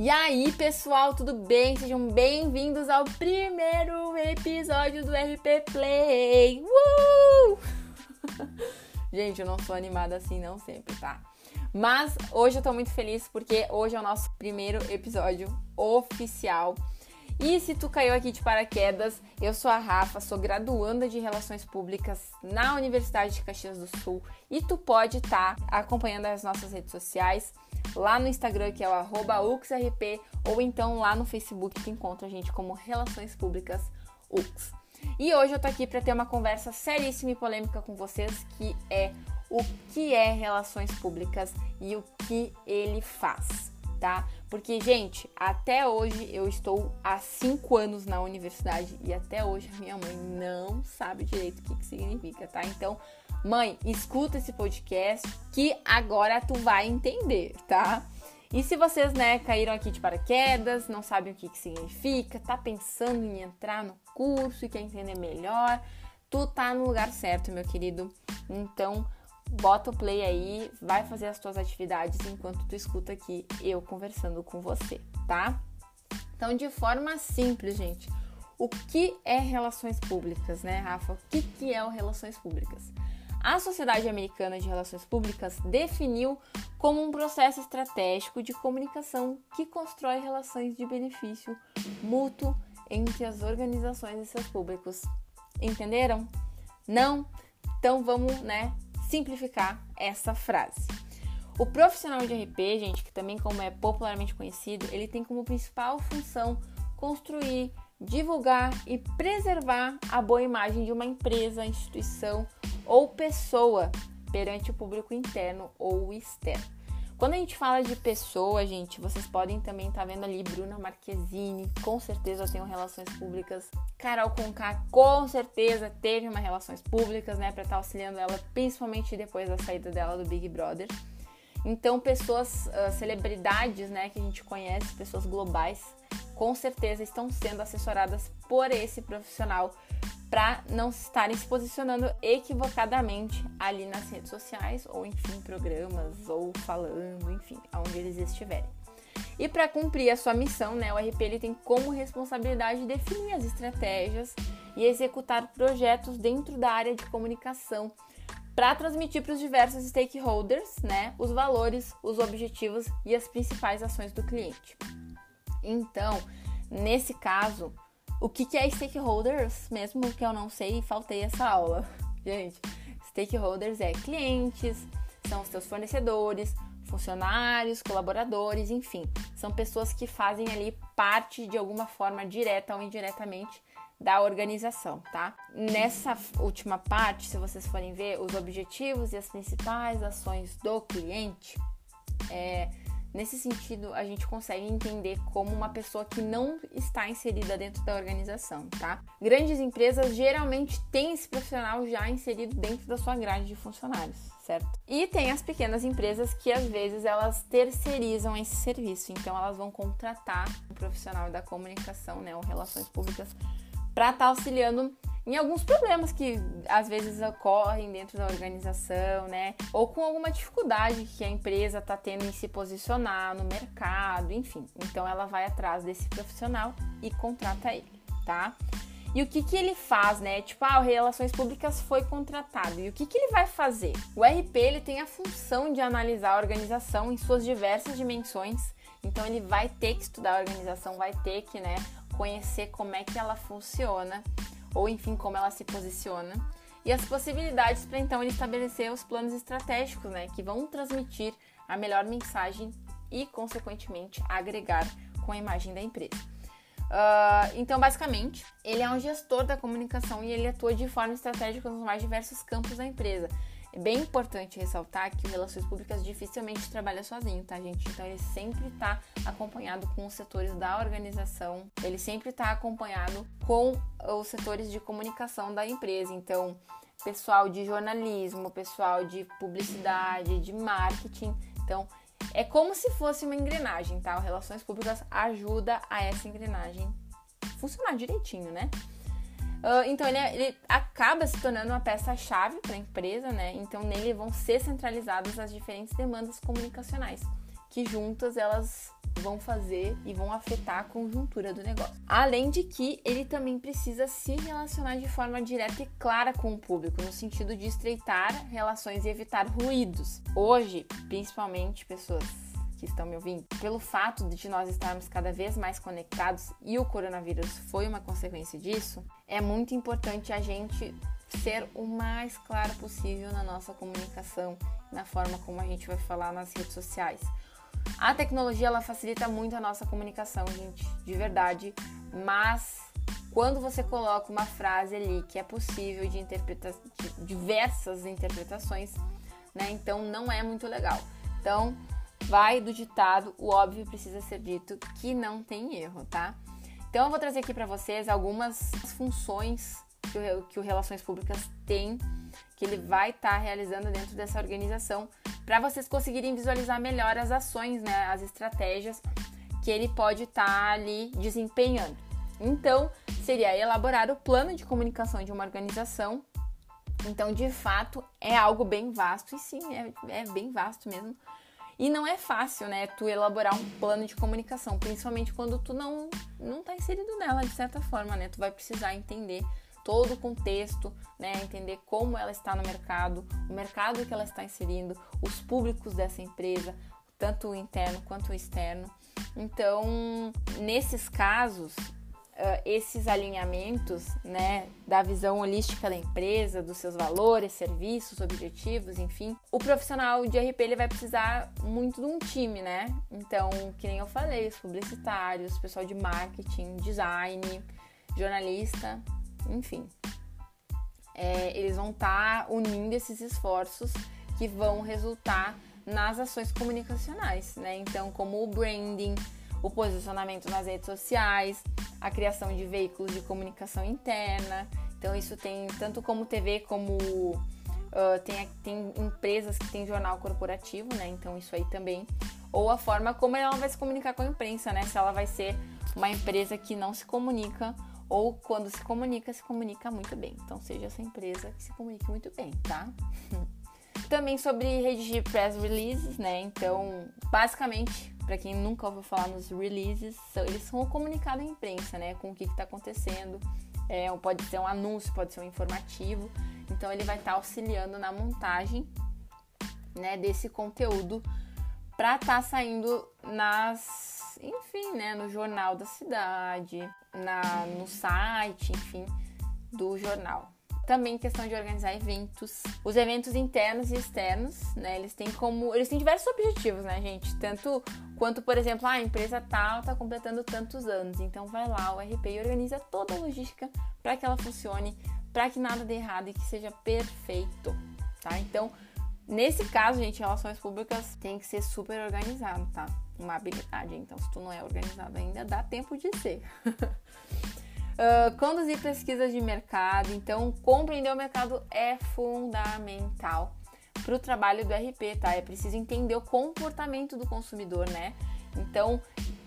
E aí, pessoal, tudo bem? Sejam bem-vindos ao primeiro episódio do RP Play. Uh! Gente, eu não sou animada assim não sempre, tá? Mas hoje eu tô muito feliz porque hoje é o nosso primeiro episódio oficial. E se tu caiu aqui de paraquedas, eu sou a Rafa, sou graduanda de Relações Públicas na Universidade de Caxias do Sul e tu pode estar tá acompanhando as nossas redes sociais lá no Instagram, que é o UXRP, ou então lá no Facebook, que encontra a gente como Relações Públicas UX. E hoje eu tô aqui para ter uma conversa seríssima e polêmica com vocês, que é o que é relações públicas e o que ele faz, tá? Porque, gente, até hoje eu estou há cinco anos na universidade e até hoje a minha mãe não sabe direito o que, que significa, tá? Então, Mãe, escuta esse podcast que agora tu vai entender, tá? E se vocês, né, caíram aqui de paraquedas, não sabem o que, que significa, tá pensando em entrar no curso e quer entender melhor, tu tá no lugar certo, meu querido. Então, bota o play aí, vai fazer as tuas atividades enquanto tu escuta aqui eu conversando com você, tá? Então, de forma simples, gente, o que é relações públicas, né, Rafa? O que, que é o relações públicas? A Sociedade Americana de Relações Públicas definiu como um processo estratégico de comunicação que constrói relações de benefício mútuo entre as organizações e seus públicos. Entenderam? Não? Então vamos, né, simplificar essa frase. O profissional de RP, gente, que também como é popularmente conhecido, ele tem como principal função construir, divulgar e preservar a boa imagem de uma empresa, instituição ou pessoa perante o público interno ou externo. Quando a gente fala de pessoa, gente, vocês podem também estar tá vendo ali Bruna Marquezine, com certeza tem relações públicas. Carol Conká, com certeza teve uma relações públicas, né, para estar tá auxiliando ela, principalmente depois da saída dela do Big Brother. Então, pessoas, uh, celebridades, né, que a gente conhece, pessoas globais, com certeza estão sendo assessoradas por esse profissional para não estarem se posicionando equivocadamente ali nas redes sociais ou enfim programas ou falando, enfim, aonde eles estiverem. E para cumprir a sua missão, né, o RP ele tem como responsabilidade definir as estratégias e executar projetos dentro da área de comunicação para transmitir para os diversos stakeholders, né, os valores, os objetivos e as principais ações do cliente. Então, nesse caso, o que, que é stakeholders, mesmo que eu não sei e faltei essa aula. Gente, stakeholders é clientes, são os teus fornecedores, funcionários, colaboradores, enfim, são pessoas que fazem ali parte de alguma forma direta ou indiretamente da organização, tá? Nessa última parte, se vocês forem ver os objetivos e as principais ações do cliente, é, Nesse sentido, a gente consegue entender como uma pessoa que não está inserida dentro da organização, tá? Grandes empresas geralmente têm esse profissional já inserido dentro da sua grade de funcionários, certo? E tem as pequenas empresas que às vezes elas terceirizam esse serviço, então elas vão contratar um profissional da comunicação, né, ou relações públicas, para estar tá auxiliando em alguns problemas que às vezes ocorrem dentro da organização, né? Ou com alguma dificuldade que a empresa está tendo em se posicionar no mercado, enfim. Então ela vai atrás desse profissional e contrata ele, tá? E o que, que ele faz, né? Tipo, ah, o Relações Públicas foi contratado. E o que, que ele vai fazer? O RP ele tem a função de analisar a organização em suas diversas dimensões. Então ele vai ter que estudar a organização, vai ter que, né, conhecer como é que ela funciona ou enfim como ela se posiciona, e as possibilidades para então ele estabelecer os planos estratégicos, né, que vão transmitir a melhor mensagem e, consequentemente, agregar com a imagem da empresa. Uh, então, basicamente, ele é um gestor da comunicação e ele atua de forma estratégica nos mais diversos campos da empresa. É bem importante ressaltar que o Relações Públicas dificilmente trabalha sozinho, tá, gente? Então ele sempre está acompanhado com os setores da organização, ele sempre está acompanhado com os setores de comunicação da empresa. Então, pessoal de jornalismo, pessoal de publicidade, de marketing. Então, é como se fosse uma engrenagem, tá? O Relações Públicas ajuda a essa engrenagem funcionar direitinho, né? Uh, então ele, é, ele, acaba se tornando uma peça-chave para a empresa, né? Então nele vão ser centralizadas as diferentes demandas comunicacionais que juntas elas vão fazer e vão afetar a conjuntura do negócio. Além de que ele também precisa se relacionar de forma direta e clara com o público, no sentido de estreitar relações e evitar ruídos. Hoje, principalmente pessoas que estão me ouvindo, pelo fato de nós estarmos cada vez mais conectados e o coronavírus foi uma consequência disso, é muito importante a gente ser o mais claro possível na nossa comunicação, na forma como a gente vai falar nas redes sociais. A tecnologia ela facilita muito a nossa comunicação, gente, de verdade, mas quando você coloca uma frase ali que é possível de, de diversas interpretações, né? Então não é muito legal. Então vai do ditado, o óbvio precisa ser dito, que não tem erro, tá? Então eu vou trazer aqui para vocês algumas funções que o, que o Relações Públicas tem, que ele vai estar tá realizando dentro dessa organização, para vocês conseguirem visualizar melhor as ações, né, as estratégias que ele pode estar tá ali desempenhando. Então, seria elaborar o plano de comunicação de uma organização. Então, de fato, é algo bem vasto, e sim, é, é bem vasto mesmo. E não é fácil, né, tu elaborar um plano de comunicação, principalmente quando tu não não tá inserido nela de certa forma, né? Tu vai precisar entender todo o contexto, né, entender como ela está no mercado, o mercado que ela está inserindo, os públicos dessa empresa, tanto o interno quanto o externo. Então, nesses casos, uh, esses alinhamentos né, da visão holística da empresa, dos seus valores, serviços, objetivos, enfim, o profissional de RP ele vai precisar muito de um time, né? Então, que nem eu falei, os publicitários, pessoal de marketing, design, jornalista, enfim. É, eles vão estar tá unindo esses esforços que vão resultar nas ações comunicacionais, né? Então, como o branding, o posicionamento nas redes sociais, a criação de veículos de comunicação interna. Então, isso tem tanto como TV como uh, tem, tem empresas que têm jornal corporativo, né? Então, isso aí também. Ou a forma como ela vai se comunicar com a imprensa, né? Se ela vai ser uma empresa que não se comunica ou quando se comunica, se comunica muito bem. Então, seja essa empresa que se comunique muito bem, tá? Também sobre redigir press releases, né? Então, basicamente, para quem nunca ouviu falar nos releases, eles são o comunicado à imprensa, né? Com o que está acontecendo. É, pode ser um anúncio, pode ser um informativo. Então, ele vai estar tá auxiliando na montagem né, desse conteúdo para estar tá saindo nas, enfim, né, no jornal da cidade, na, no site, enfim, do jornal. Também questão de organizar eventos. Os eventos internos e externos, né? Eles têm como. Eles têm diversos objetivos, né, gente? Tanto quanto, por exemplo, ah, a empresa tal tá completando tantos anos. Então vai lá, o RP e organiza toda a logística para que ela funcione, para que nada dê errado e que seja perfeito. Tá? Então, nesse caso, gente, relações públicas tem que ser super organizado, tá? Uma habilidade. Então, se tu não é organizado ainda, dá tempo de ser. Uh, conduzir pesquisas de mercado. Então, compreender o mercado é fundamental para o trabalho do RP, tá? É preciso entender o comportamento do consumidor, né? Então,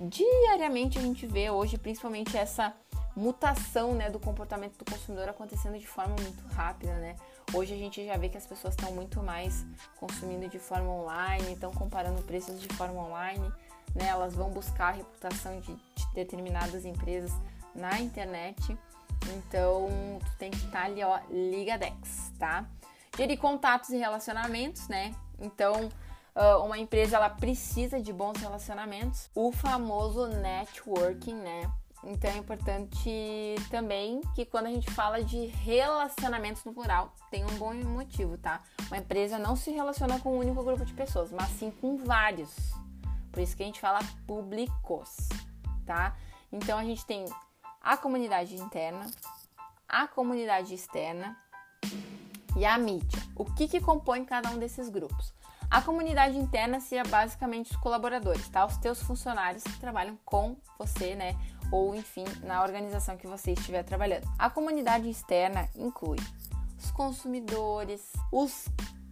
diariamente a gente vê hoje, principalmente essa mutação, né, do comportamento do consumidor acontecendo de forma muito rápida, né? Hoje a gente já vê que as pessoas estão muito mais consumindo de forma online, estão comparando preços de forma online, né? Elas vão buscar a reputação de, de determinadas empresas na internet. Então, tu tem que estar tá ali, ó, ligadex, tá? Gerir contatos e relacionamentos, né? Então, uma empresa ela precisa de bons relacionamentos, o famoso networking, né? Então é importante também que quando a gente fala de relacionamentos no plural, tem um bom motivo, tá? Uma empresa não se relaciona com um único grupo de pessoas, mas sim com vários. Por isso que a gente fala públicos, tá? Então a gente tem a comunidade interna, a comunidade externa e a mídia. O que, que compõe cada um desses grupos? A comunidade interna seria basicamente os colaboradores, tá? Os teus funcionários que trabalham com você, né? Ou enfim, na organização que você estiver trabalhando. A comunidade externa inclui os consumidores, os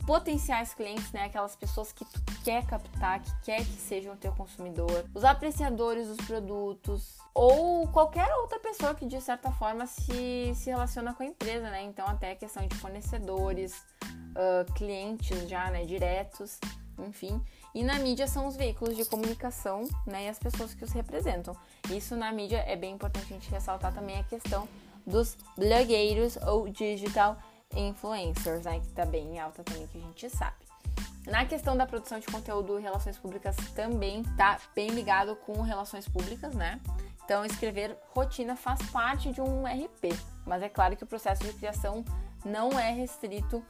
potenciais clientes, né? Aquelas pessoas que tu quer captar, que quer que sejam o teu consumidor, os apreciadores dos produtos ou qualquer outra pessoa que de certa forma se, se relaciona com a empresa, né? Então até a questão de fornecedores, uh, clientes já, né? Diretos. enfim. E na mídia são os veículos de comunicação, né, e as pessoas que os representam. Isso na mídia é bem importante a gente ressaltar também a questão dos blogueiros ou digital influencers, né, que tá bem alta também que a gente sabe. Na questão da produção de conteúdo, relações públicas também tá bem ligado com relações públicas, né? Então, escrever rotina faz parte de um RP, mas é claro que o processo de criação não é restrito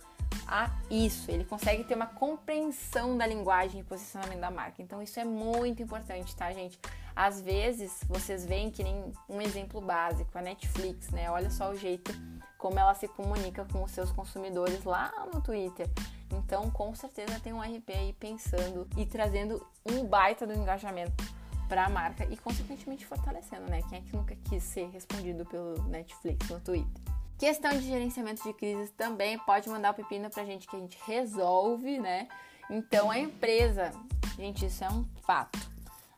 a isso. Ele consegue ter uma compreensão da linguagem e posicionamento da marca. Então, isso é muito importante, tá, gente? Às vezes, vocês veem que nem um exemplo básico, a Netflix, né? Olha só o jeito como ela se comunica com os seus consumidores lá no Twitter. Então, com certeza tem um RP aí pensando e trazendo um baita do engajamento para a marca e consequentemente fortalecendo, né? Quem é que nunca quis ser respondido pelo Netflix no Twitter? Questão de gerenciamento de crises também pode mandar o pepino pra gente que a gente resolve, né? Então a empresa, gente, isso é um fato.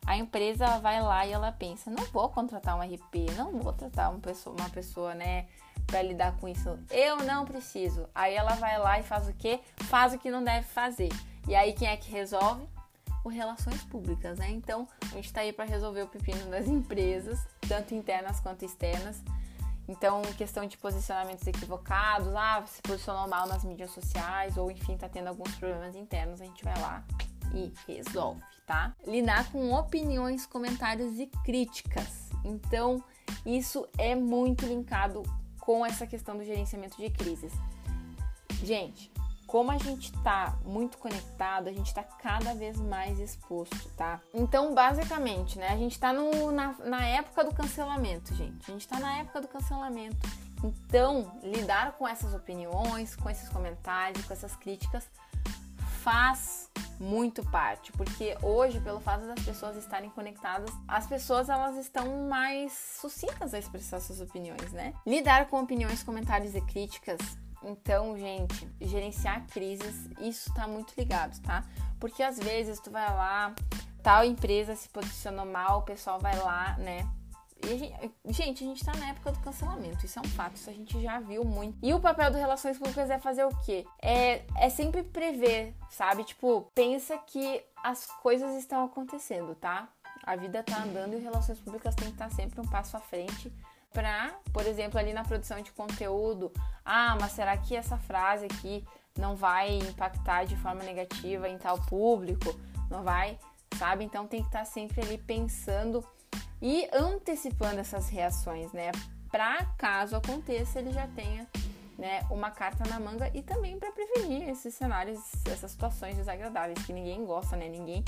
A empresa vai lá e ela pensa, não vou contratar um RP, não vou tratar uma pessoa, uma pessoa, né, para lidar com isso. Eu não preciso. Aí ela vai lá e faz o quê? Faz o que não deve fazer. E aí quem é que resolve? O relações públicas, né? Então, a gente está aí para resolver o pepino das empresas, tanto internas quanto externas. Então, questão de posicionamentos equivocados, ah, se posicionou mal nas mídias sociais, ou enfim, tá tendo alguns problemas internos, a gente vai lá e resolve, tá? Lidar com opiniões, comentários e críticas. Então, isso é muito linkado com essa questão do gerenciamento de crises. Gente, como a gente tá muito conectado, a gente tá cada vez mais exposto, tá? Então, basicamente, né, a gente tá no, na, na época do cancelamento, gente. A gente tá na época do cancelamento. Então, lidar com essas opiniões, com esses comentários, com essas críticas, faz muito parte, porque hoje, pelo fato das pessoas estarem conectadas, as pessoas elas estão mais sucintas a expressar suas opiniões, né? Lidar com opiniões, comentários e críticas então, gente, gerenciar crises, isso tá muito ligado, tá? Porque às vezes tu vai lá, tal empresa se posicionou mal, o pessoal vai lá, né? A gente, gente, a gente tá na época do cancelamento, isso é um fato, isso a gente já viu muito. E o papel do Relações Públicas é fazer o quê? É, é sempre prever, sabe? Tipo, pensa que as coisas estão acontecendo, tá? A vida tá andando e Relações Públicas tem que estar sempre um passo à frente para, por exemplo, ali na produção de conteúdo, ah, mas será que essa frase aqui não vai impactar de forma negativa em tal público? Não vai, sabe? Então tem que estar tá sempre ali pensando e antecipando essas reações, né? Para caso aconteça, ele já tenha né, uma carta na manga e também para prevenir esses cenários, essas situações desagradáveis que ninguém gosta, né? Ninguém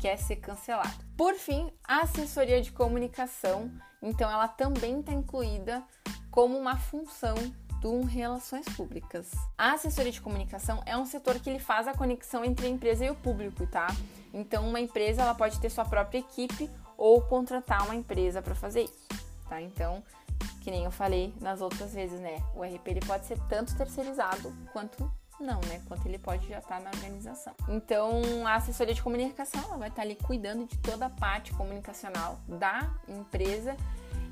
quer ser cancelado. Por fim, a assessoria de comunicação, então ela também está incluída como uma função do Relações Públicas. A assessoria de comunicação é um setor que ele faz a conexão entre a empresa e o público, tá? Então uma empresa ela pode ter sua própria equipe ou contratar uma empresa para fazer isso, tá? Então, que nem eu falei nas outras vezes, né? O RP ele pode ser tanto terceirizado quanto não, né? Quanto ele pode já estar tá na organização. Então, a assessoria de comunicação ela vai estar tá ali cuidando de toda a parte comunicacional da empresa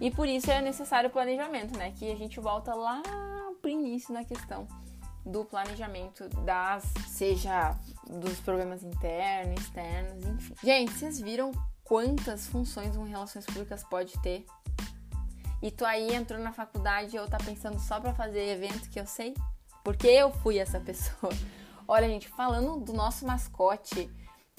e por isso é necessário o planejamento, né? Que a gente volta lá pro início na questão do planejamento das, seja dos problemas internos, externos, enfim. Gente, vocês viram quantas funções um relações públicas pode ter? E tu aí entrou na faculdade ou tá pensando só para fazer evento que eu sei? Porque eu fui essa pessoa. Olha, gente, falando do nosso mascote,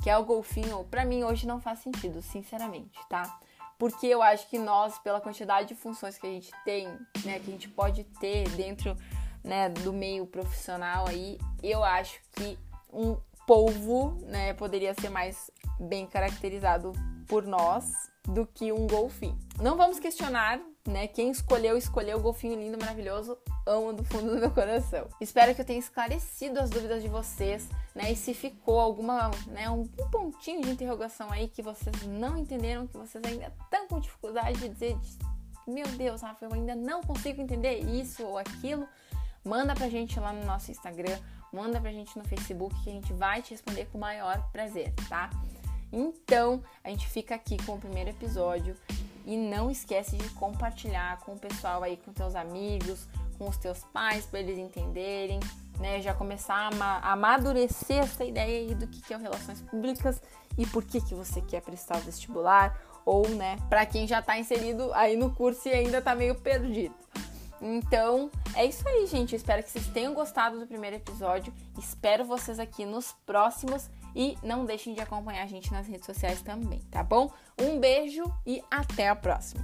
que é o golfinho, para mim hoje não faz sentido, sinceramente, tá? Porque eu acho que nós, pela quantidade de funções que a gente tem, né, que a gente pode ter dentro, né, do meio profissional aí, eu acho que um polvo, né, poderia ser mais bem caracterizado por nós do que um golfinho. Não vamos questionar né? Quem escolheu, escolheu o golfinho lindo, maravilhoso. Amo do fundo do meu coração. Espero que eu tenha esclarecido as dúvidas de vocês, né? E se ficou alguma, né, um pontinho de interrogação aí que vocês não entenderam, que vocês ainda estão com dificuldade de dizer, meu Deus, Rafa, eu ainda não consigo entender isso ou aquilo, manda pra gente lá no nosso Instagram, manda pra gente no Facebook que a gente vai te responder com o maior prazer, tá? Então, a gente fica aqui com o primeiro episódio. E não esquece de compartilhar com o pessoal aí, com teus amigos, com os teus pais, para eles entenderem, né, já começar a amadurecer essa ideia aí do que é o Relações Públicas e por que, que você quer prestar o vestibular, ou, né, para quem já está inserido aí no curso e ainda está meio perdido. Então, é isso aí, gente. Espero que vocês tenham gostado do primeiro episódio. Espero vocês aqui nos próximos e não deixem de acompanhar a gente nas redes sociais também, tá bom? Um beijo e até a próxima.